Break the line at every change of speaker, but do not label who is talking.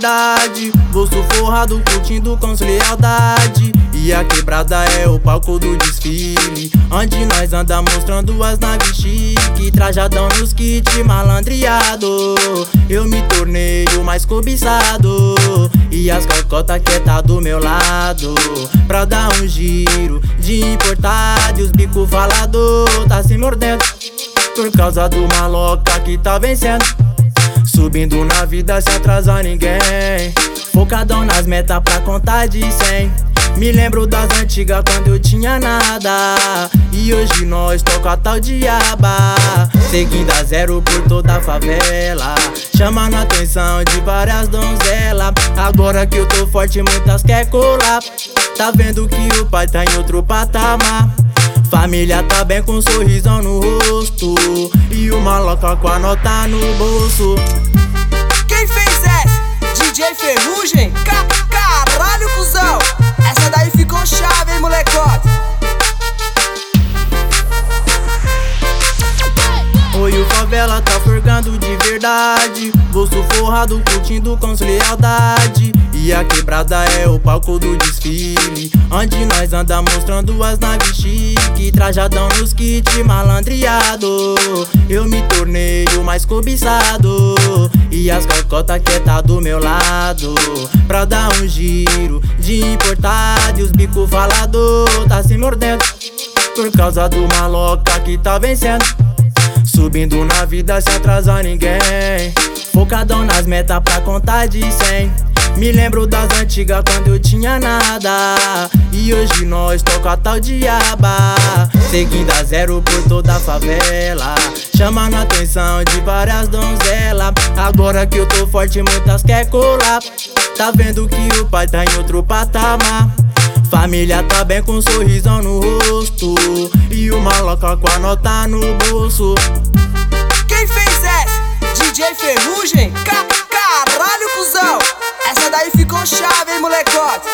verdade. Bolso forrado, curtindo com lealdade. E a quebrada é o palco do desfile. Onde nós anda mostrando as naves chique. Trajadão nos kit malandreado. Eu me tornei o mais cobiçado. E as cocotas que tá do meu lado. Pra dar um giro de importado. E os bico falador tá se mordendo. Por causa do maloca que tá vencendo. Subindo na vida sem atrasar ninguém. Focadão nas metas pra contar de 100. Me lembro das antigas quando eu tinha nada. E hoje nós toca tal diaba. Seguindo a zero por toda a favela. Chamando a atenção de várias donzelas. Agora que eu tô forte, muitas quer colar. Tá vendo que o pai tá em outro patamar. Família tá bem com um sorrisão no rosto E uma loca com a nota no bolso?
DJ Ferrugem? Ca caralho, cuzão! Essa daí ficou chave, hein, molecote?
Oi, o favela tá forgando de verdade Bolso forrado, curtindo com lealdade E a quebrada é o palco do desfile Onde nós anda mostrando as naves chique Trajadão nos kit malandreado Eu me tornei o mais cobiçado E as cocotas que tá do meu lado Pra dar um giro de importado E os bico falador tá se mordendo Por causa do maloca que tá vencendo Subindo na vida sem atrasar ninguém. Focadão nas metas pra contar de 100. Me lembro das antigas quando eu tinha nada. E hoje nós toca tal diaba. Seguindo a zero por toda a favela. Chamando a atenção de várias donzelas. Agora que eu tô forte, muitas quer colar. Tá vendo que o pai tá em outro patamar. Família tá bem com um sorrisão no rosto E uma loca com a nota no bolso
Quem fez essa? DJ Ferrugem? Ca caralho, cuzão! Essa daí ficou chave, hein, molecote?